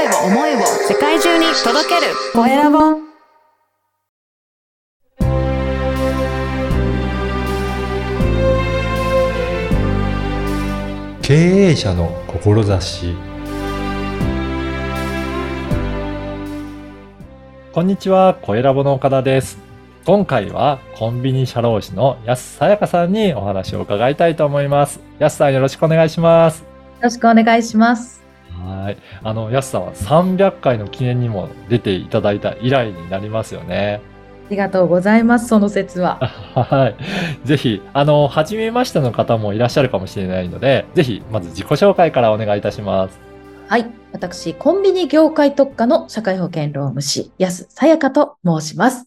声を、思いを世界中に届けるコエラボ経営者の志こんにちは、コエラボの岡田です。今回はコンビニ社労士の安さやかさんにお話を伺いたいと思います。安さんよろしくお願いします。よろしくお願いします。はい。あの、安さんは300回の記念にも出ていただいた以来になりますよね。ありがとうございます、その説は。はい。ぜひ、あの、初めましての方もいらっしゃるかもしれないので、ぜひ、まず自己紹介からお願いいたします。はい。私、コンビニ業界特化の社会保険労務士、安さやかと申します。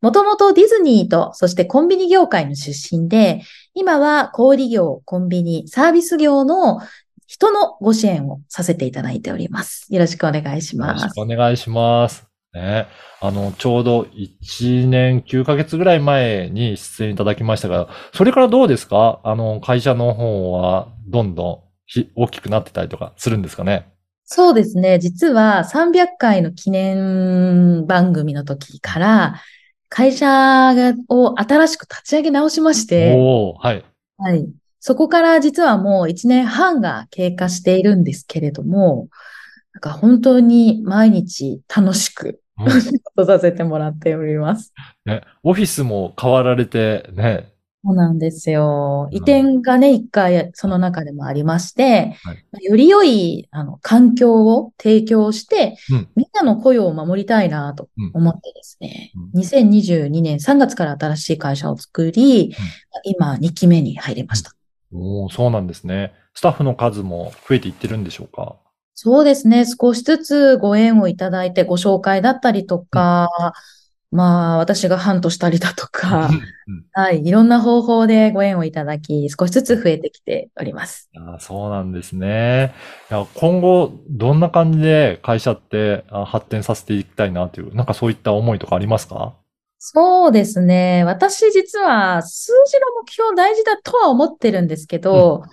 もともとディズニーと、そしてコンビニ業界の出身で、今は小売業、コンビニ、サービス業の人のご支援をさせていただいております。よろしくお願いしますよろしく。お願いします。ね。あの、ちょうど1年9ヶ月ぐらい前に出演いただきましたが、それからどうですか？あの、会社の方はどんどんひ大きくなってたりとかするんですかね？そうですね。実は300回の記念番組の時から、会社がを新しく立ち上げ直しまして、はい。はい。そこから実はもう1年半が経過しているんですけれども、なんか本当に毎日楽しくうん仕事させてもらっております。ね、オフィスも変わられて、ね。そうなんですよ。うん移転がね、一回その中でもありまして、はいより良いあの環境を提供して、うんみんなの雇用を守りたいなと思ってですね、う2022年3月から新しい会社を作り、今2期目に入りました。おおそうなんですね。スタッフの数も増えていってるんでしょうか？そうですね。少しずつご縁をいただいて、ご紹介だったりとか、まあ、私がハントしたりだとか、うんはい、いろんな方法でご縁をいただき、少しずつ増えてきております。あーそうなんですね。いや今後、どんな感じで会社ってあ発展させていきたいなという、なんかそういった思いとかありますか？そうですね。私実は数字の目標大事だとは思ってるんですけど、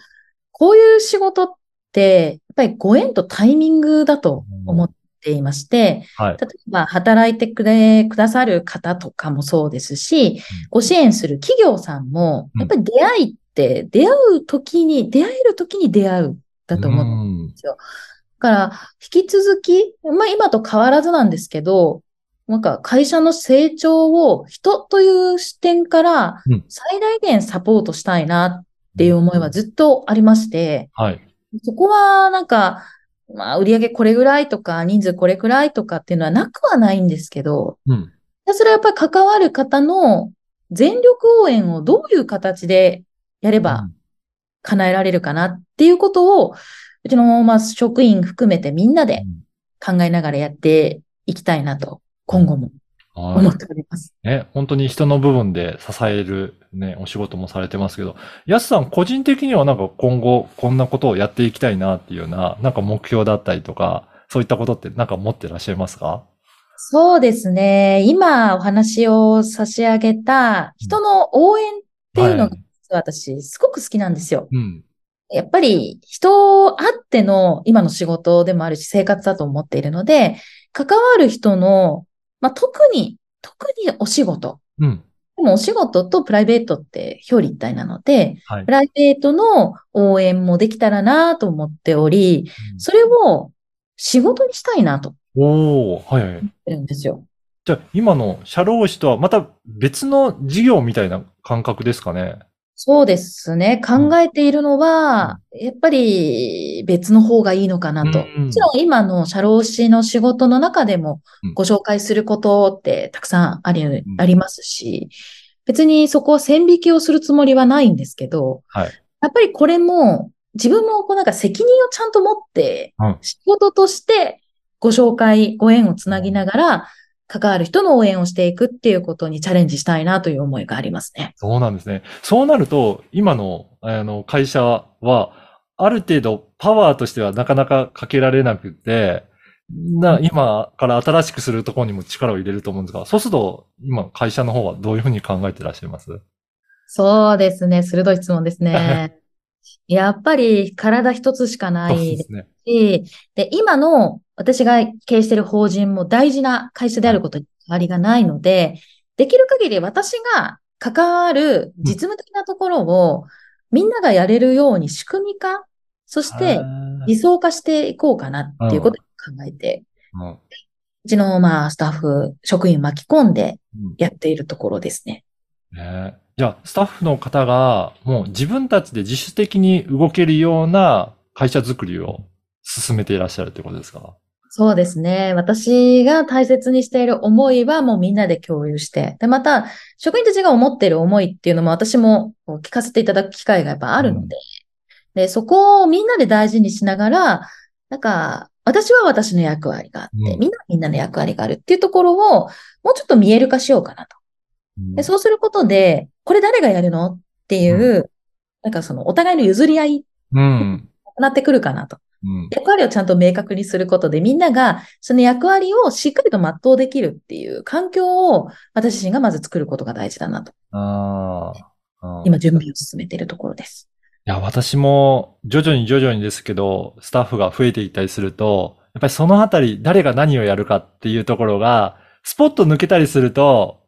こういう仕事って、やっぱりご縁とタイミングだと思っていまして、はい。例えば働いてくれ、くださる方とかもそうですし、ご支援する企業さんも、うんやっぱり出会いって、出会う時に、出会える時に出会う、だと思う。うんだから、引き続き、まあ今と変わらずなんですけど、なんか会社の成長を人という視点からうん最大限サポートしたいなっていう思いはずっとありまして、はい。そこはなんか、まあ売上これぐらいとか人数これくらいとかっていうのはなくはないんですけど、うん。それはやっぱり関わる方の全力応援をどういう形でやれば叶えられるかなっていうことを、うちのまあ職員含めてみんなで考えながらやっていきたいなと、今後もは思っております。い。ね、本当に人の部分で支えるね、お仕事もされてますけど、やすさん個人的にはなんか今後こんなことをやっていきたいなっていうような、なんか目標だったりとか、そういったことってなんか持ってらっしゃいますか？そうですね。今お話を差し上げた人の応援っていうのが私すごく好きなんですよ。うん。やっぱり人あっての今の仕事でもあるし生活だと思っているので、関わる人の、まあ、特に、特にお仕事。うん。でもお仕事とプライベートって表裏一体なので、はいプ。ライベートの応援もできたらなと思っており、それを仕事にしたいなとおー、はいはい。思ってるんですよ。じゃあ、今の社労士とはまた別の事業みたいな感覚ですかね？そうですね。考えているのは、やっぱり別の方がいいのかなと。うんもちろん今の社労士の仕事の中でもうん。ご紹介することってたくさんあり、ん。ありますし、別にそこは線引きをするつもりはないんですけど、はい。やっぱりこれも自分もこうなんか責任をちゃんと持ってうん仕事としてご紹介、ご縁をつなぎながら関わる人の応援をしていくっていうことにチャレンジしたいなという思いがありますね。そうなんですね。そうなると、今の、あの、会社は、ある程度パワーとしてはなかなかかけられなくて、な、今から新しくするところにも力を入れると思うんですが、そうすると、今、会社の方はどういうふうに考えてらっしゃいます？そうですね。鋭い質問ですね。やっぱり体一つしかないですね。し、で、今の私が経営している法人も大事な会社であることに変わりがないので、できる限り私が関わる実務的なところをみんながやれるように仕組み化、そして理想化していこうかなっていうことを考えて、うんうちのまあスタッフ、職員巻き込んでやっているところですね。ね。じゃあ、スタッフの方が、もう自分たちで自主的に動けるような会社づくりを進めていらっしゃるということですか？そうですね。私が大切にしている思いはもうみんなで共有して。で、また、職員たちが思っている思いっていうのも私も聞かせていただく機会がやっぱあるので、で、そこをみんなで大事にしながら、なんか、私は私の役割があって、うんみんなはみんなの役割があるっていうところを、もうちょっと見える化しようかなと。うんで、そうすることで、これ誰がやるの？っていう、なんかそのお互いの譲り合いうん。なってくるかなと。うん。役割をちゃんと明確にすることで、みんながその役割をしっかりと全うできるっていう環境を私自身がまず作ることが大事だなと。あーあー。今準備を進めているところです。いや、私も徐々に徐々にですけど、スタッフが増えていったりすると、やっぱりそのあたり、誰が何をやるかっていうところが、スポット抜けたりすると、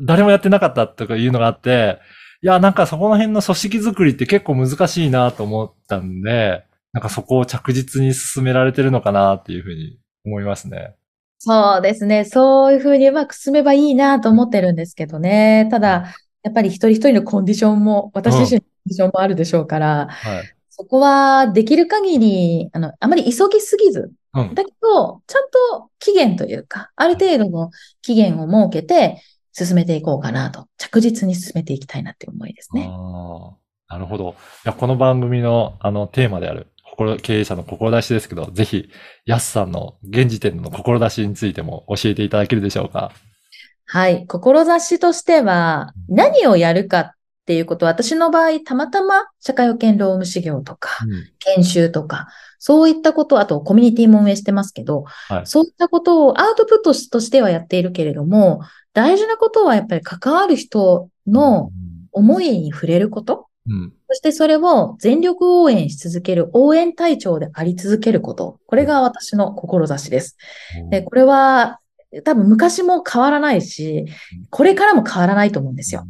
誰もやってなかったとかいうのがあって、いや、なんかそこの辺の組織づくりって結構難しいなと思ったんで、なんかそこを着実に進められてるのかなっていうふうに思いますね。そうですね。そういうふうにうまく進めばいいなと思ってるんですけどね。ただ、やっぱり一人一人のコンディションも、私自身のコンディションもあるでしょうから、はい。そこはできる限り、あの、あまり急ぎすぎず、うん。だけど、ちゃんと期限というか、ある程度の期限を設けて進めていこうかなと、着実に進めていきたいなって思いですね。ああ、なるほど。いや、この番組の、あの、テーマである、心、経営者の志ですけど、ぜひ、ヤスさんの現時点の志についても教えていただけるでしょうか？はい。志としては、何をやるかっていうことは、私の場合、たまたま社会保険労務士業とか、研修とか、そういったこと、あとコミュニティも運営してますけど、はいそういったことをアウトプットとしてはやっているけれども、大事なことはやっぱり関わる人の思いに触れること、うん。そしてそれを全力応援し続ける応援隊長であり続けること。これが私の志です。うん。で、これは多分昔も変わらないし、これからも変わらないと思うんですよ。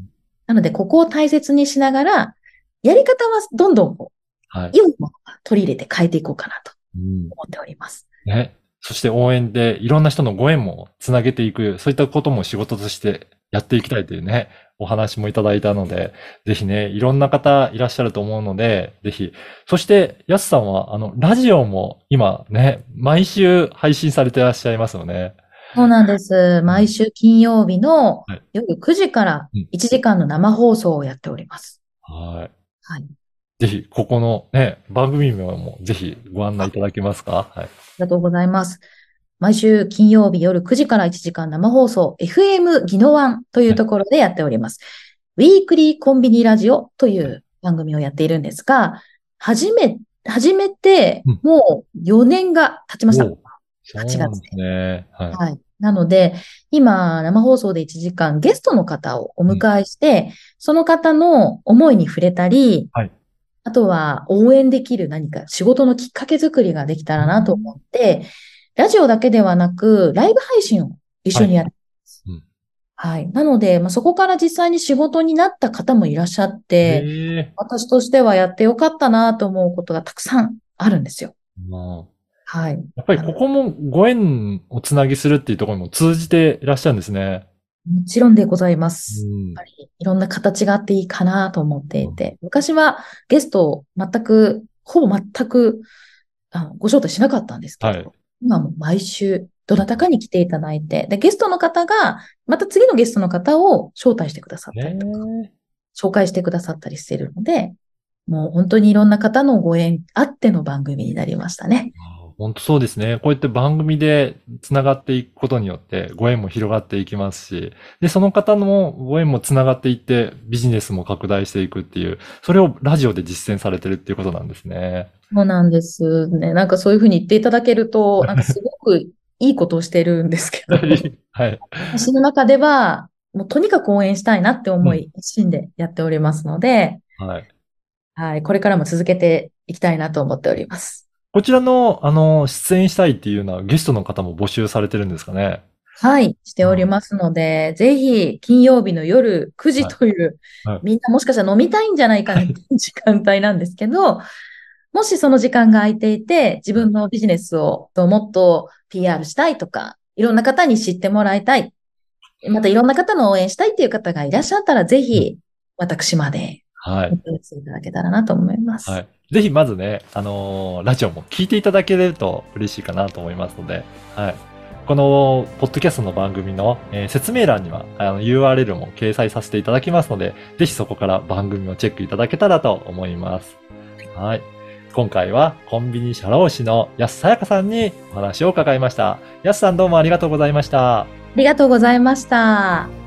なので、ここを大切にしながら、やり方はどんどんこはい。う良いも取り入れて変えていこうかなとうん思っております。ね。そして応援でいろんな人のご縁もつなげていく、そういったことも仕事としてやっていきたいというね、お話もいただいたので、ぜひね、いろんな方いらっしゃると思うので、ぜひ。そして、やすさんは、あの、ラジオも今ね、毎週配信されていらっしゃいますよね。そうなんです。毎週金曜日のはい夜9時からうん1時間の生放送をやっております。はい。はい。ぜひ、ここのね、番組名もぜひご案内いただけますか？はい。ありがとうございます。毎週金曜日夜9時から1時間生放送、FM ギノワンというところでやっております。ウィークリーコンビニラジオという番組をやっているんですが、始め、始めてうんもう4年が経ちました。うなんですね。はい。はい。なので、今、生放送で1時間ゲストの方をお迎えして、その方の思いに触れたり、はいあとは応援できる何か仕事のきっかけ作りができたらなと思って、ラジオだけではなく、ライブ配信を一緒にやってます。うんはい。なので、まあ、そこから実際に仕事になった方もいらっしゃって、私としてはやってよかったなと思うことがたくさんあるんですよ。まあはい。やっぱりここもご縁をつなぎするっていうところにも通じていらっしゃるんですね。もちろんでございます。うんやっぱりいろんな形があっていいかなと思っていて、昔はゲストを全く、ほぼ全くあのご招待しなかったんですけど、はい今も毎週どなたかに来ていただいて、で、ゲストの方が、また次のゲストの方を招待してくださったりとか、ね紹介してくださったりしているので、もう本当にいろんな方のご縁あっての番組になりましたね。本当そうですね。こうやって番組で繋がっていくことによってご縁も広がっていきますし、で、その方のご縁も繋がっていってビジネスも拡大していくっていう、それをラジオで実践されてるっていうことなんですね。そうなんですね。なんかそういうふうに言っていただけると、なんかすごくいいことをしてるんですけど、はい。私の中では、もうとにかく応援したいなって思い、一心でやっておりますので、はい。はい、これからも続けていきたいなと思っております。こちらの、あの、出演したいっていうようなゲストの方も募集されてるんですかね？はい、しておりますので、ぜひ金曜日の夜9時という、はい。はいみんなもしかしたら飲みたいんじゃないかなってい。う 時間帯なんですけど、もしその時間が空いていて、自分のビジネスをもっと PR したいとか、いろんな方に知ってもらいたい、またいろんな方の応援したいっていう方がいらっしゃったら、ぜひ私まではいお。問い合わせいただけたらなと思います。はい。ぜひまずね、あのーラジオも聞いていただけると嬉しいかなと思いますので、はい。この、ポッドキャストの番組の、えー説明欄には、あの、URL も掲載させていただきますので、ぜひそこから番組をチェックいただけたらと思います。はい。今回は、コンビニ社労士の安さやかさんにお話を伺いました。安さんどうもありがとうございました。ありがとうございました。